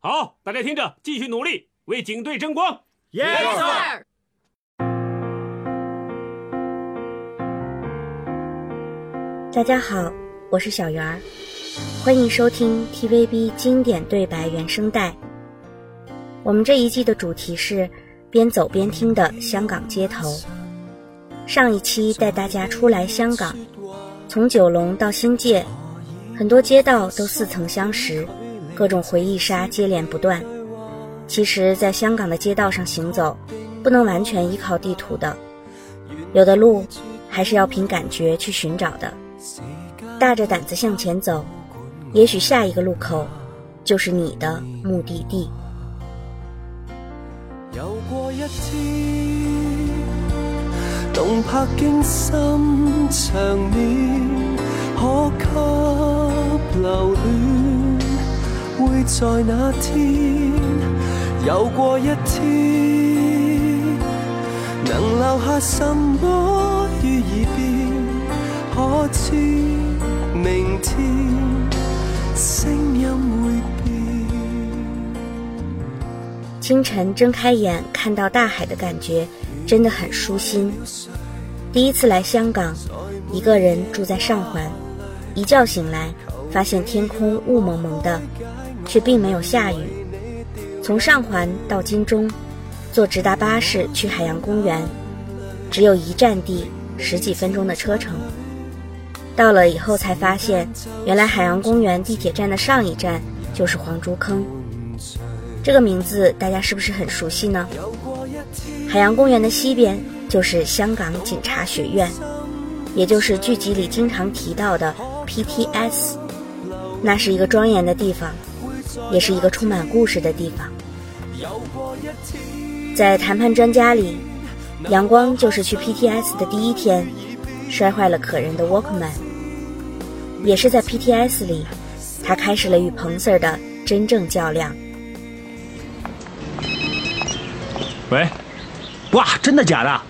好，大家听着，继续努力，为警队争光。Yes sir。大家好，我是小圆儿，欢迎收听 TVB 经典对白原声带。我们这一季的主题是边走边听的香港街头。上一期带大家出来香港，从九龙到新界，很多街道都似曾相识，各种回忆杀接连不断。其实，在香港的街道上行走，不能完全依靠地图的，有的路还是要凭感觉去寻找的。大着胆子向前走，也许下一个路口就是你的目的地。有过一天，动魄惊心场面，可给留恋，会在那天。有过一天，能留下什么于耳边？可知明天声音会变？清晨睁开眼看到大海的感觉真的很舒心。第一次来香港，一个人住在上环，一觉醒来发现天空雾蒙蒙的，却并没有下雨。从上环到金钟，坐直达巴士去海洋公园，只有一站地，十几分钟的车程。到了以后才发现，原来海洋公园地铁站的上一站就是黄竹坑。这个名字大家是不是很熟悉呢？海洋公园的西边就是香港警察学院，也就是剧集里经常提到的 PTS。那是一个庄严的地方，也是一个充满故事的地方。在谈判专家里，阳光就是去 PTS 的第一天，摔坏了可人的 Walkman。也是在 PTS 里，他开始了与彭 Sir 的真正较量。喂，哇，真的假的？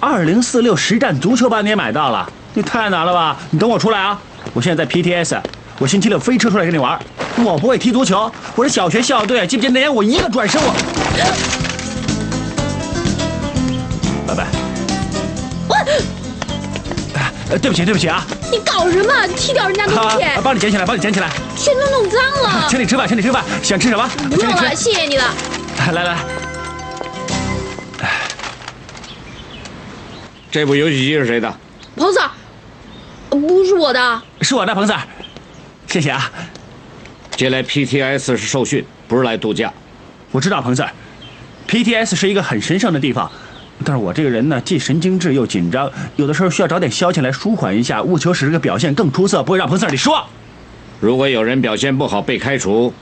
二零四六实战足球班你也买到了？你太难了吧！你等我出来啊！我现在在 PTS，我星期六飞车出来跟你玩。我不会踢足球，我是小学校队，记不记得那年我一个转身我。拜拜。我。呃，对不起，对不起啊！你搞什么？踢掉人家东西！啊，帮你捡起来，帮你捡起来。全都弄脏了。请你吃饭，请你吃饭，想吃什么？不用了，谢谢你了。来来来。这部游戏机是谁的？彭 Sir，不是我的，是我的，彭 Sir，谢谢啊。接来 PTS 是受训，不是来度假。我知道，彭 Sir，PTS 是一个很神圣的地方，但是我这个人呢，既神经质又紧张，有的时候需要找点消遣来舒缓一下，务求使这个表现更出色，不会让彭 Sir 你失望。如果有人表现不好被开除，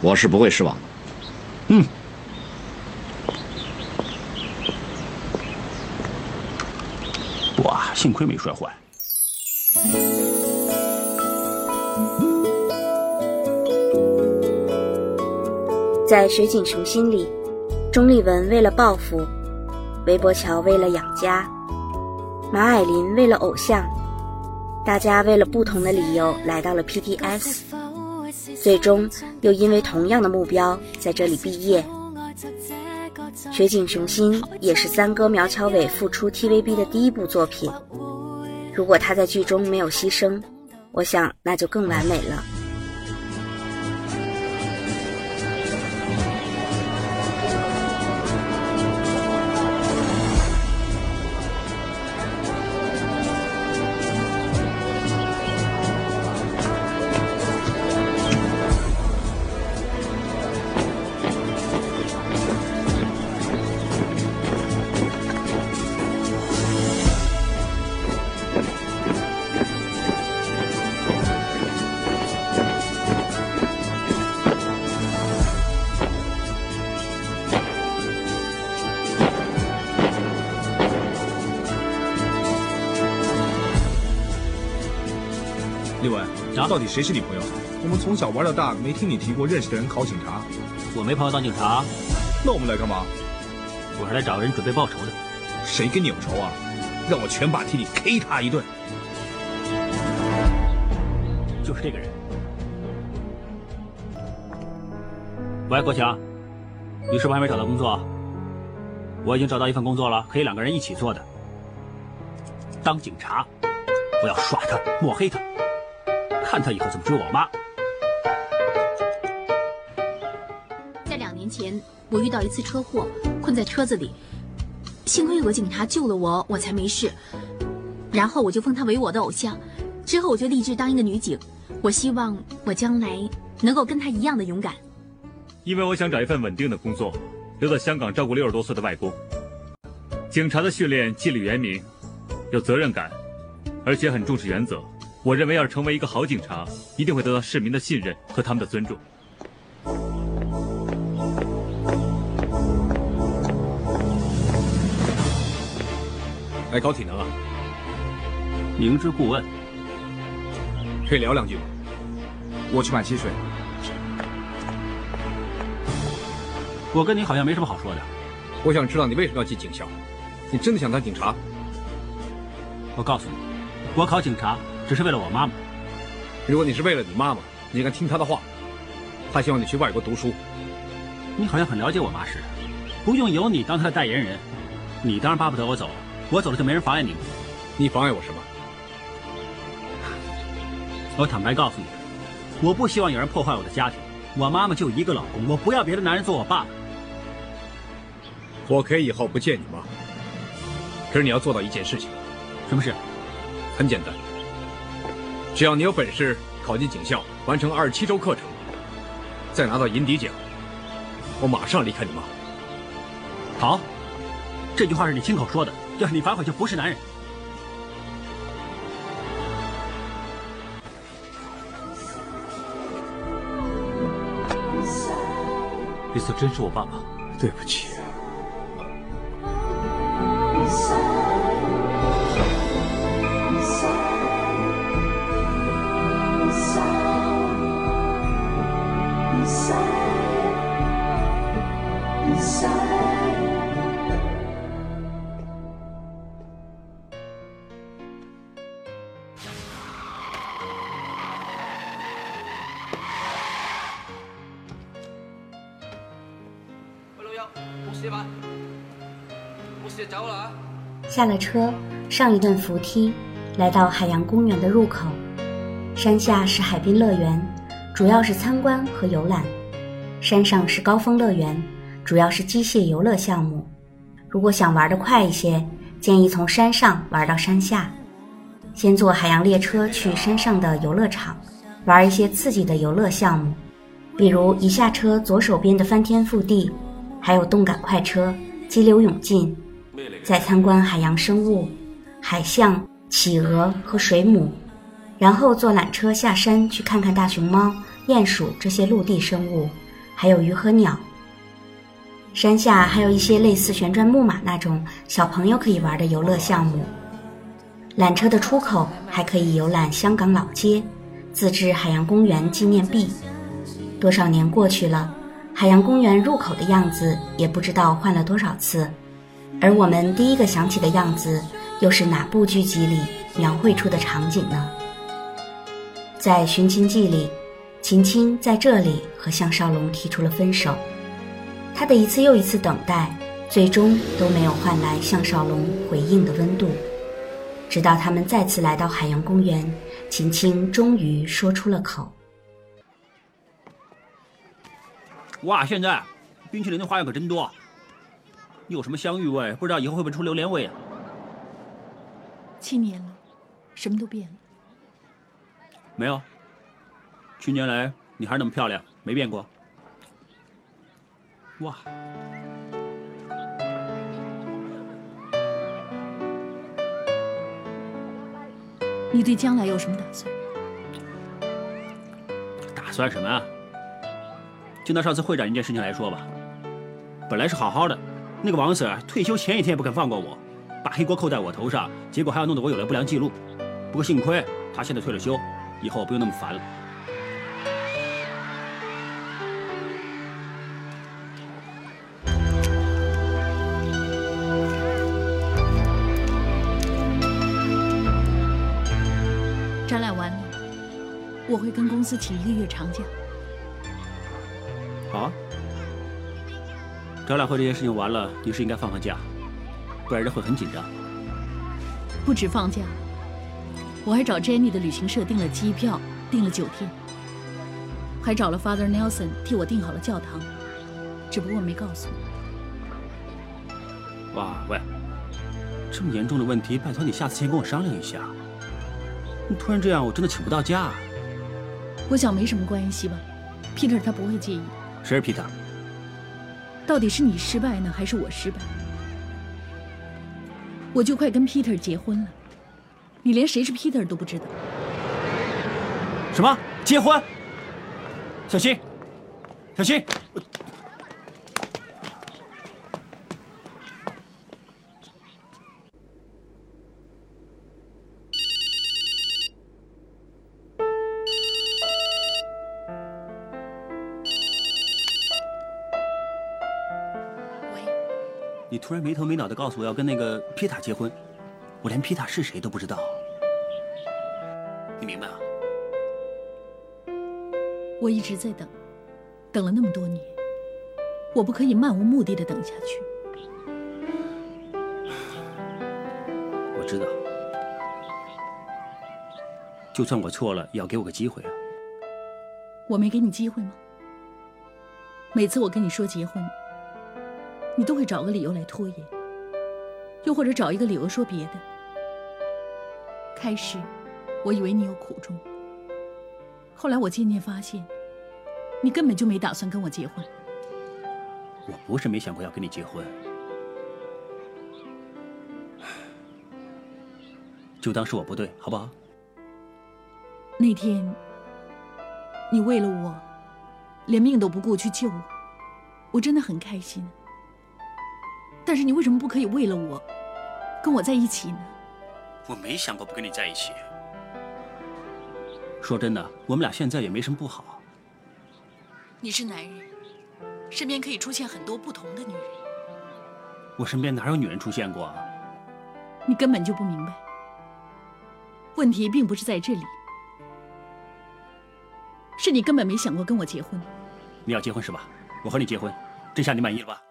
我是不会失望的。嗯。哇，幸亏没摔坏。在水井雄心里，钟丽文为了报复，韦伯乔为了养家，马霭琳为了偶像，大家为了不同的理由来到了 PTS，最终又因为同样的目标在这里毕业。雪景雄心也是三哥苗侨伟复出 TVB 的第一部作品，如果他在剧中没有牺牲，我想那就更完美了。到底谁是你朋友？我们从小玩到大，没听你提过认识的人考警察。我没朋友当警察，那我们来干嘛？我是来找个人准备报仇的。谁跟你有仇啊？让我拳把替你 K 他一顿。就是这个人。喂，国强，你是不是还没找到工作？我已经找到一份工作了，可以两个人一起做的。当警察，我要耍他，抹黑他，看他以后怎么追我妈。在两年前，我遇到一次车祸，困在车子里，幸亏有个警察救了我，我才没事。然后我就封他为我的偶像，之后我就立志当一个女警。我希望我将来能够跟他一样的勇敢。因为我想找一份稳定的工作，留在香港照顾六十多岁的外公。警察的训练纪律严明，有责任感，而且很重视原则。我认为，要是成为一个好警察，一定会得到市民的信任和他们的尊重。来搞体能啊！明知故问，可以聊两句吗？我去买汽水。我跟你好像没什么好说的。我想知道你为什么要进警校？你真的想当警察？我告诉你，我考警察只是为了我妈妈。如果你是为了你妈妈，你应该听她的话。她希望你去外国读书。你好像很了解我妈似的，不用有你当她的代言人。你当然巴不得我走，我走了就没人妨碍你。你妨碍我什么？我坦白告诉你，我不希望有人破坏我的家庭。我妈妈就一个老公，我不要别的男人做我爸。我可以以后不见你妈，可是你要做到一件事情。什么事？很简单，只要你有本事考进警校，完成二十七周课程，再拿到银笛奖，我马上离开你妈。好，这句话是你亲口说的，要是你反悔就不是男人。李斯真是我爸爸，对不起。下了车，上一段扶梯，来到海洋公园的入口。山下是海滨乐园，主要是参观和游览；山上是高峰乐园，主要是机械游乐项目。如果想玩得快一些，建议从山上玩到山下，先坐海洋列车去山上的游乐场，玩一些刺激的游乐项目，比如一下车左手边的翻天覆地，还有动感快车、激流勇进。再参观海洋生物、海象、企鹅和水母，然后坐缆车下山去看看大熊猫、鼹鼠这些陆地生物，还有鱼和鸟。山下还有一些类似旋转木马那种小朋友可以玩的游乐项目。缆车的出口还可以游览香港老街、自制海洋公园纪念币。多少年过去了，海洋公园入口的样子也不知道换了多少次。而我们第一个想起的样子，又是哪部剧集里描绘出的场景呢？在《寻秦记》里，秦青在这里和项少龙提出了分手。他的一次又一次等待，最终都没有换来项少龙回应的温度。直到他们再次来到海洋公园，秦青终于说出了口：“哇，现在冰淇淋的花样可真多。”有什么香芋味？不知道以后会不会出榴莲味啊？七年了，什么都变了。没有，去年来你还是那么漂亮，没变过。哇！你对将来有什么打算？打算什么啊？就拿上次会长一件事情来说吧，本来是好好的。那个王 Sir 退休前一天也不肯放过我，把黑锅扣在我头上，结果还要弄得我有了不良记录。不过幸亏他现在退了休，以后不用那么烦了。展览完了，我会跟公司请一个月长假。好啊，展览会这件事情完了，你是应该放放假，不然人会很紧张。不止放假，我还找 Jenny 的旅行社订了机票，订了酒店，还找了 Father Nelson 替我订好了教堂，只不过没告诉你。哇喂，这么严重的问题，拜托你下次先跟我商量一下。你突然这样，我真的请不到假。我想没什么关系吧，Peter 他不会介意。谁是 Peter？到底是你失败呢，还是我失败？我就快跟 Peter 结婚了，你连谁是 Peter 都不知道。什么结婚？小心，小新，突然没头没脑的告诉我要跟那个皮塔结婚，我连皮塔是谁都不知道，你明白吗？我一直在等，等了那么多年，我不可以漫无目的的等下去。我知道，就算我错了，也要给我个机会啊！我没给你机会吗？每次我跟你说结婚，你都会找个理由来拖延，又或者找一个理由说别的。开始，我以为你有苦衷，后来我渐渐发现，你根本就没打算跟我结婚。我不是没想过要跟你结婚，就当是我不对，好不好？那天，你为了我，连命都不顾去救我，我真的很开心。但是你为什么不可以为了我，跟我在一起呢？我没想过不跟你在一起。说真的，我们俩现在也没什么不好。你是男人，身边可以出现很多不同的女人。我身边哪有女人出现过啊？你根本就不明白。问题并不是在这里，是你根本没想过跟我结婚。你要结婚是吧？我和你结婚，这下你满意了吧？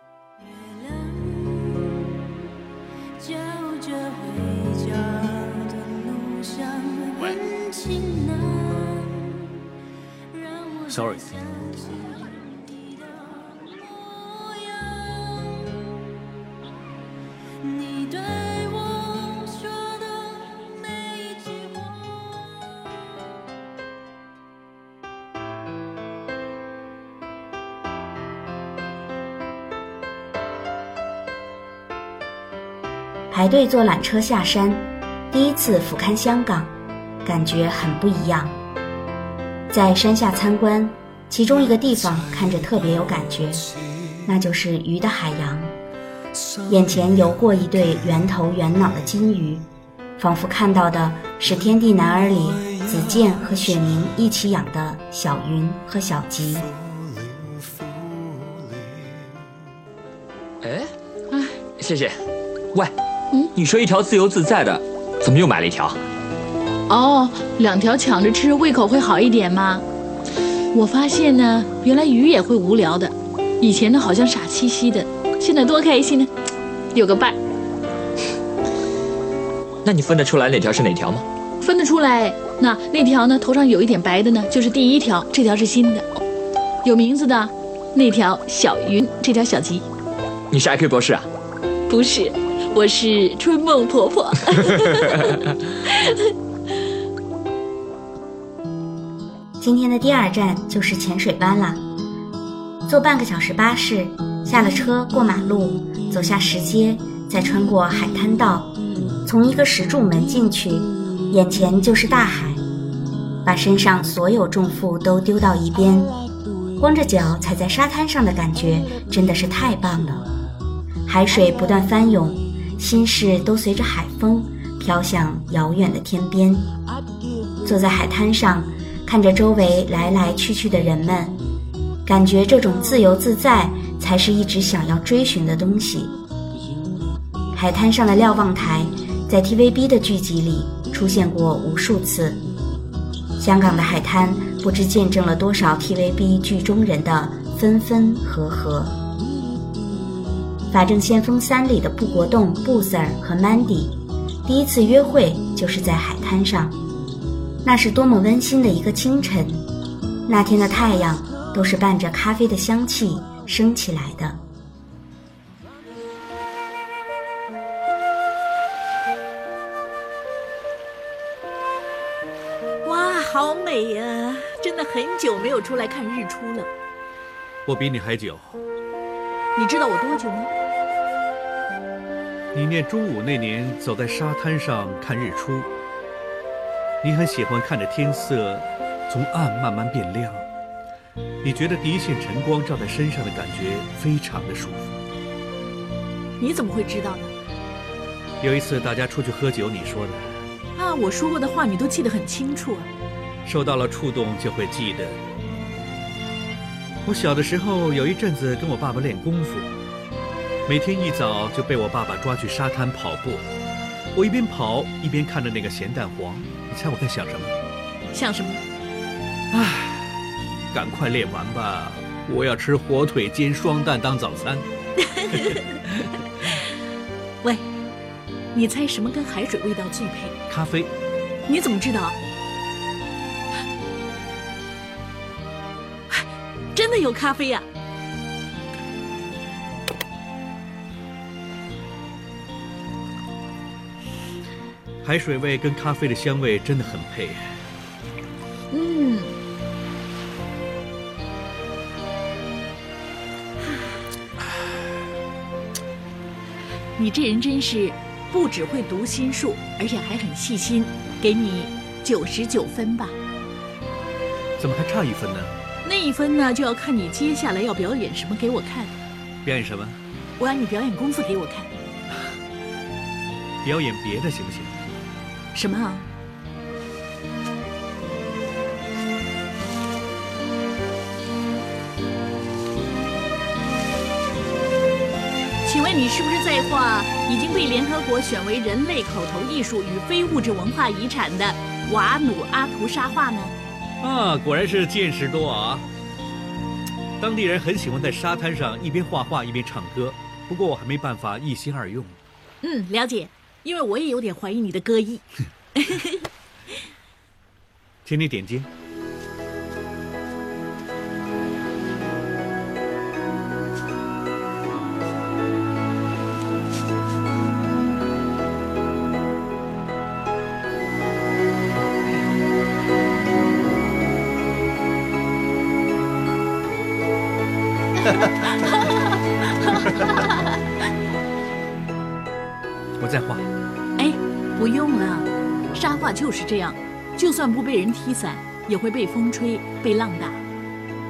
，Sorry。排队坐缆车下山，第一次俯瞰香港，感觉很不一样。在山下参观，其中一个地方看着特别有感觉，那就是鱼的海洋。眼前游过一对圆头圆脑的金鱼，仿佛看到的是《天地男儿》里子健和雪凝一起养的小云和小吉。哎，哎，谢谢。喂，嗯，你说一条自由自在的，怎么又买了一条？哦，两条抢着吃，胃口会好一点吗？我发现呢，原来鱼也会无聊的。以前呢，好像傻兮兮的，现在多开心呢，有个伴。那你分得出来哪条是哪条吗？分得出来。那那条呢，头上有一点白的呢，就是第一条，这条是新的，有名字的。那条小云，这条小吉。你是 IQ 博士啊？不是，我是春梦婆婆。今天的第二站就是浅水湾啦。坐半个小时巴士，下了车过马路，走下石阶，再穿过海滩道，从一个石柱门进去，眼前就是大海。把身上所有重负都丢到一边，光着脚踩在沙滩上的感觉真的是太棒了。海水不断翻涌，心事都随着海风飘向遥远的天边。坐在海滩上，看着周围来来去去的人们，感觉这种自由自在才是一直想要追寻的东西。海滩上的瞭望台，在 TVB 的剧集里出现过无数次。香港的海滩，不知见证了多少 TVB 剧中人的分分合合。《法证先锋三》里的布国栋、布 Sir 和 Mandy，第一次约会就是在海滩上，那是多么温馨的一个清晨。那天的太阳都是伴着咖啡的香气升起来的。哇，好美呀！真的很久没有出来看日出了。我比你还久。你知道我多久吗？你念中午那年，走在沙滩上看日出。你很喜欢看着天色从暗慢慢变亮，你觉得第一线晨光照在身上的感觉非常的舒服。你怎么会知道呢？有一次大家出去喝酒，你说的。啊，我说过的话你都记得很清楚啊。受到了触动就会记得。我小的时候有一阵子跟我爸爸练功夫，每天一早就被我爸爸抓去沙滩跑步，我一边跑一边看着那个咸蛋黄，你猜我在想什么？想什么？唉，赶快练完吧，我要吃火腿煎双蛋当早餐。喂，你猜什么跟海水味道最配？咖啡。你怎么知道？真的有咖啡呀、海水味跟咖啡的香味真的很配。嗯，你这人真是不只会读心术，而且还很细心，给你九十九分吧。怎么还差一分呢？那一分呢，就要看你接下来要表演什么给我看。表演什么？我要你表演功夫给我看。表演别的行不行？什么啊？请问你是不是在画已经被联合国选为人类口头艺术与非物质文化遗产的瓦努阿图沙画呢？啊，果然是见识多啊！当地人很喜欢在沙滩上一边画画一边唱歌，不过我还没办法一心二用。嗯，了解，因为我也有点怀疑你的歌艺。请你点睛。我再画。哎，不用了，沙画就是这样，就算不被人踢散，也会被风吹、被浪打。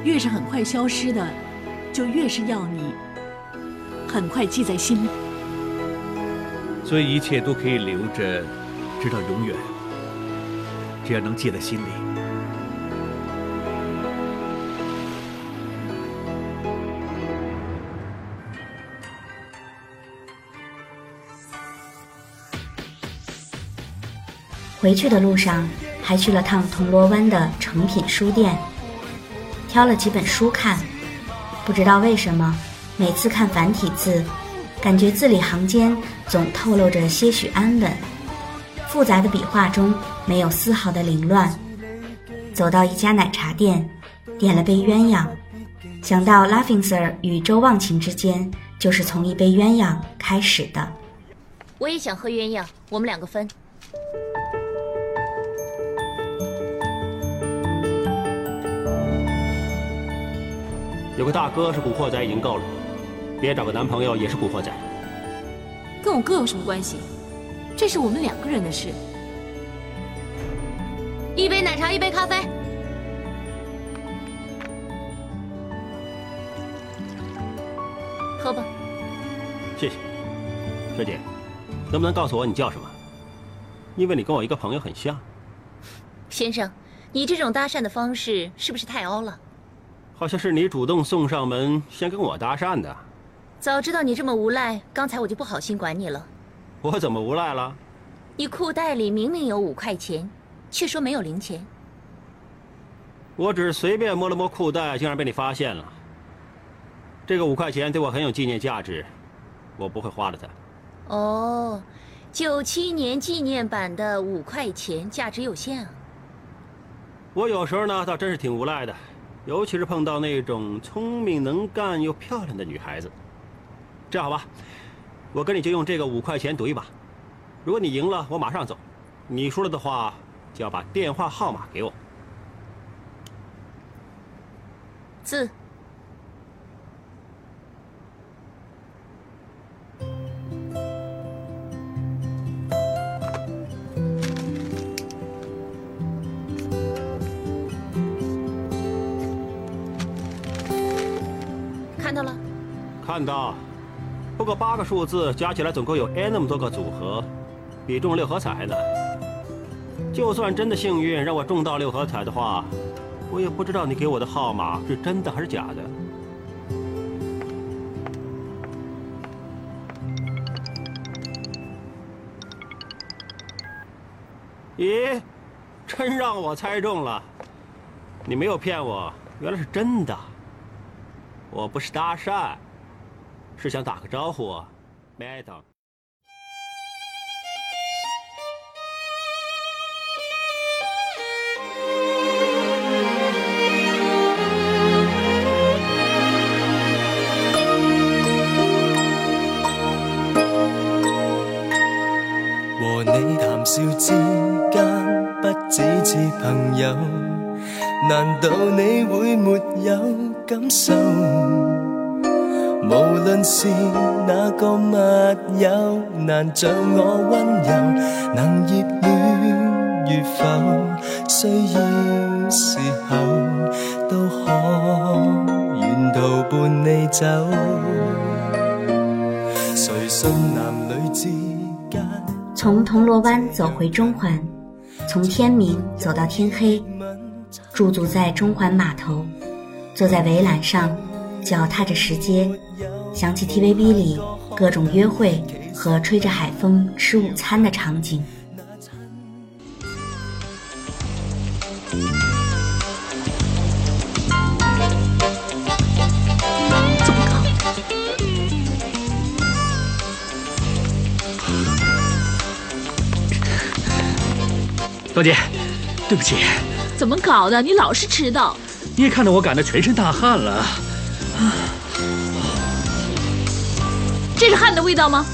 越是很快消失的，就越是要你很快记在心里。所以一切都可以留着，直到永远。只要能记在心里。回去的路上，还去了趟铜锣湾的诚品书店，挑了几本书看。不知道为什么，每次看繁体字，感觉字里行间总透露着些许安稳。复杂的笔画中没有丝毫的凌乱。走到一家奶茶店，点了杯鸳鸯，想到 Laughing Sir 与周忘情之间就是从一杯鸳鸯开始的。我也想喝鸳鸯，我们两个分。有个大哥是古惑仔，已经够了，别找个男朋友也是古惑仔。跟我哥有什么关系？这是我们两个人的事。一杯奶茶，一杯咖啡。喝吧。谢谢，师姐，能不能告诉我你叫什么？因为你跟我一个朋友很像。先生，你这种搭讪的方式是不是太凹了？好像是你主动送上门，先跟我搭讪的。早知道你这么无赖，刚才我就不好心管你了。我怎么无赖了？你裤袋里明明有五块钱，却说没有零钱。我只是随便摸了摸裤袋，竟然被你发现了。这个五块钱对我很有纪念价值，我不会花了它。哦，九七年纪念版的五块钱，价值有限啊。我有时候呢，倒真是挺无赖的，尤其是碰到那种聪明能干又漂亮的女孩子。这样好吧，我跟你就用这个五块钱赌一把。如果你赢了，我马上走；你输了的话，就要把电话号码给我。字。看到，不过八个数字加起来总共有 n 那么多个组合，比中六合彩还难。就算真的幸运让我中到六合彩的话，我也不知道你给我的号码是真的还是假的。咦，真让我猜中了！你没有骗我，原来是真的。我不是搭讪，是想打个招呼，Madam。和你談笑之間，不只是朋友。難道你會沒有感受？無論是哪個密友，難像我溫柔，能熱戀與否，需要時候都可沿途伴你走。誰信男女之間？从铜锣湾走回中环，从天明走到天黑，驻足在中环码头，坐在围栏上，脚踏着石阶，想起 TVB 里各种约会和吹着海风吃午餐的场景。怎么搞？高姐，对不起，怎么搞的？你老是迟到。你也看到我赶得全身大汗了。这是汗的味道吗？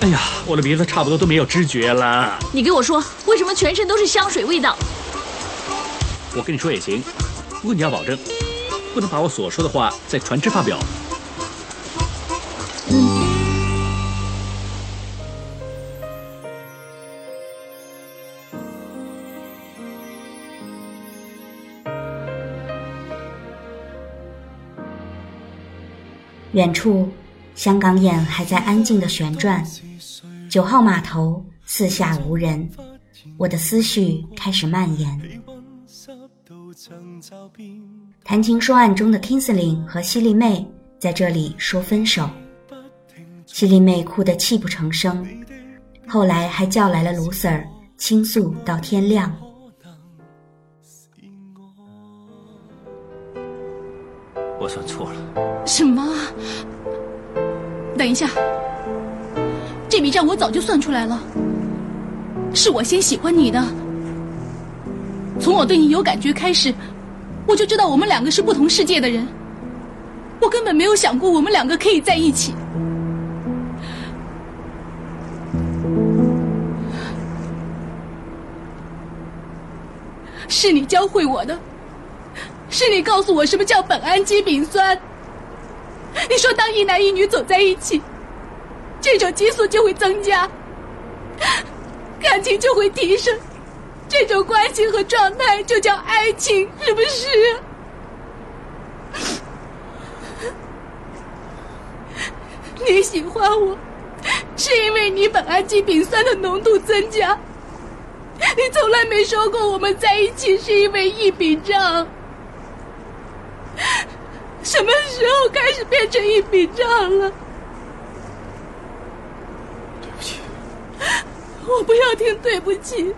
哎呀，我的鼻子差不多都没有知觉了。你给我说，为什么全身都是香水味道？我跟你说也行，不过你要保证，不能把我所说的话在船只发表。远处，香港眼还在安静的旋转，九号码头四下无人，我的思绪开始蔓延。谈情说爱中的 Kingsley 和犀利妹在这里说分手，犀利妹哭得泣不成声，后来还叫来了卢 Sir 倾诉到天亮。我算错了。什么？等一下，这笔账我早就算出来了。是我先喜欢你的，从我对你有感觉开始，我就知道我们两个是不同世界的人。我根本没有想过我们两个可以在一起。是你教会我的。是你告诉我什么叫苯氨基丙酸。你说，当一男一女走在一起，这种激素就会增加，感情就会提升，这种关系和状态就叫爱情，是不是？你喜欢我，是因为你苯氨基丙酸的浓度增加。你从来没说过我们在一起是因为一笔账。什么时候开始变成一笔账了？对不起，我不要听对不起。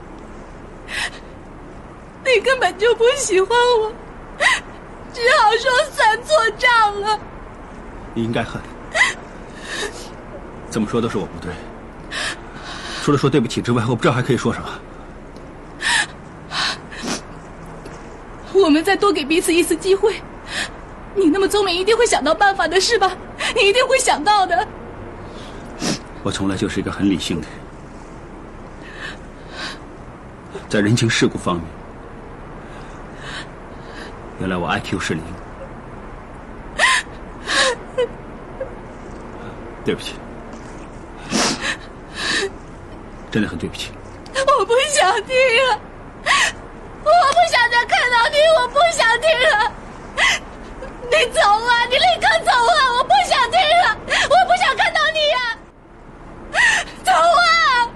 你根本就不喜欢我，只好说算错账了。你应该恨，怎么说都是我不对。除了说对不起之外，我不知道还可以说什么。我们再多给彼此一次机会。你那么聪明，一定会想到办法的，是吧？你一定会想到的。我从来就是一个很理性的人，在人情世故方面，原来我 IQ 是零。对不起，真的很对不起。我不想听了，我不想再看到你，我不想听了。你走啊！你立刻走啊！我不想听了，我不想看到你呀！走啊！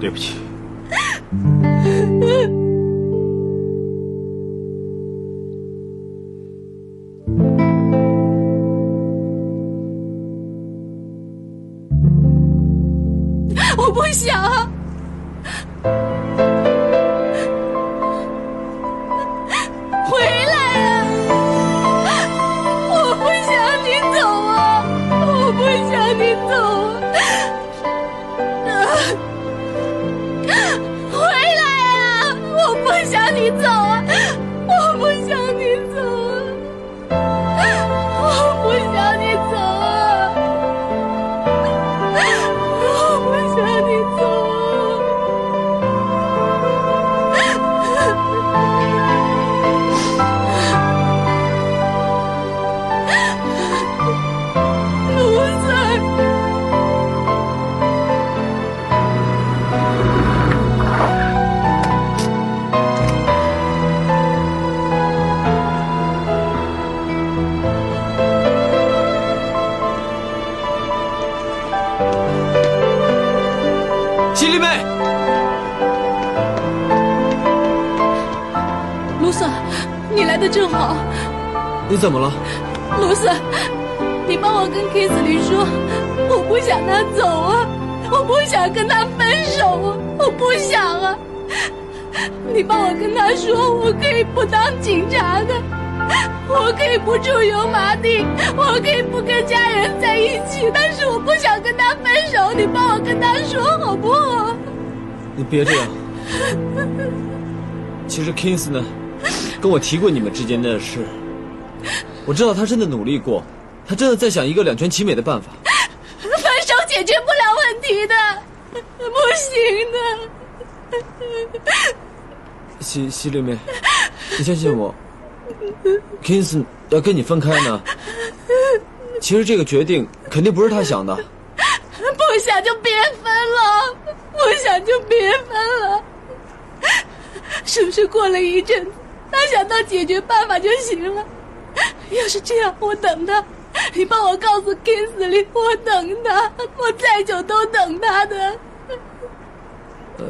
对不起。想。你怎么了？卢瑟，你帮我跟 Kiss 里说，我不想他走啊，我不想跟他分手啊，我不想啊。你帮我跟他说，我可以不当警察的，我可以不住油麻地，我可以不跟家人在一起，但是我不想跟他分手。你帮我跟他说好不好？你别这样。其实 Kings 呢，跟我提过你们之间的事，我知道他真的努力过，他真的在想一个两全其美的办法。分手解决不了问题的，不行的。西西丽妹，你相信我，Kings 要跟你分开呢。其实这个决定肯定不是他想的。不想就别分了，不想就别分了。是不是过了一阵子，他想到解决办法就行了？要是这样，我等他。你帮我告诉 Kingsley，我等他，我再久都等他的。呃，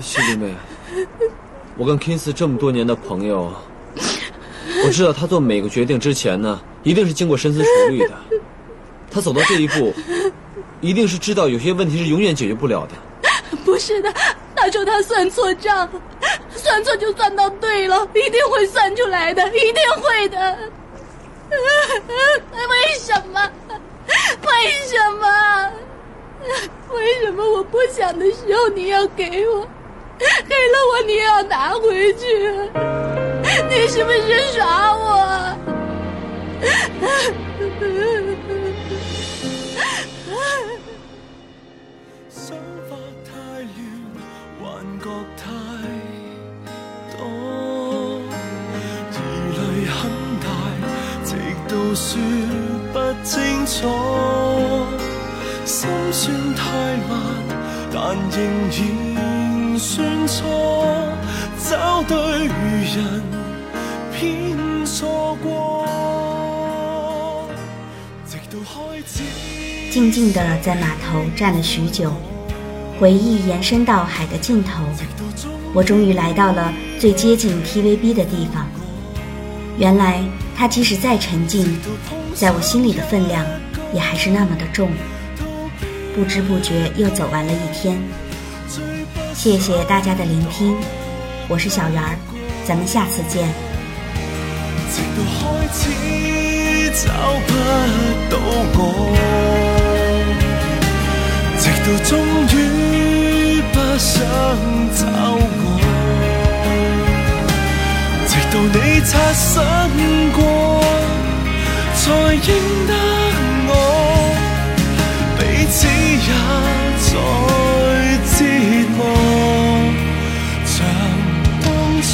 西林妹，我跟 Kings 这么多年的朋友，我知道他做每个决定之前呢，一定是经过深思熟虑的。他走到这一步，一定是知道有些问题是永远解决不了的。不是的，他说他算错账，算错就算到对了，一定会算出来的，一定会的。为什么？为什么？为什么我不想的时候你要给我，给了我你要拿回去？你是不是耍我？直到說不清楚。心算太慢，但仍然算错，找对人偏错过。直到开始。静静地在码头站了许久，回忆延伸到海的尽头，我终于来到了最接近 TVB 的地方。原来它即使再沉静，在我心里的分量也还是那么的重。不知不觉又走完了一天，谢谢大家的聆听，我是小圆儿，咱们下次见。直到开始找不到我，直到终于不想找到你擦身过，才认得我，彼此也在折磨，像当初。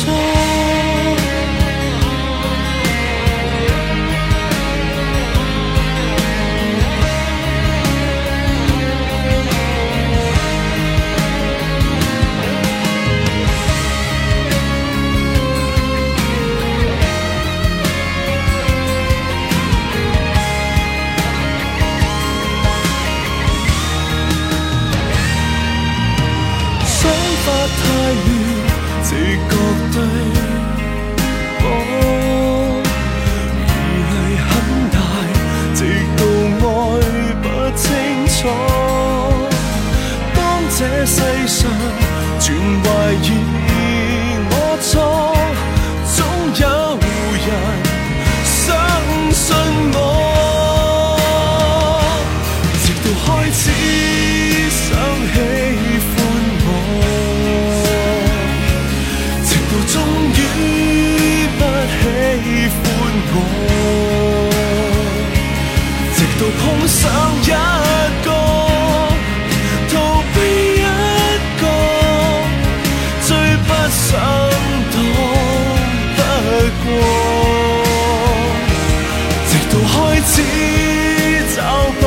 碰上一个逃避一个最不想躲不过。直到开始找不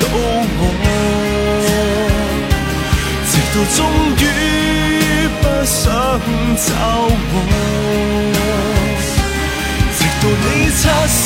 到我直到终于不想找我直到你擦身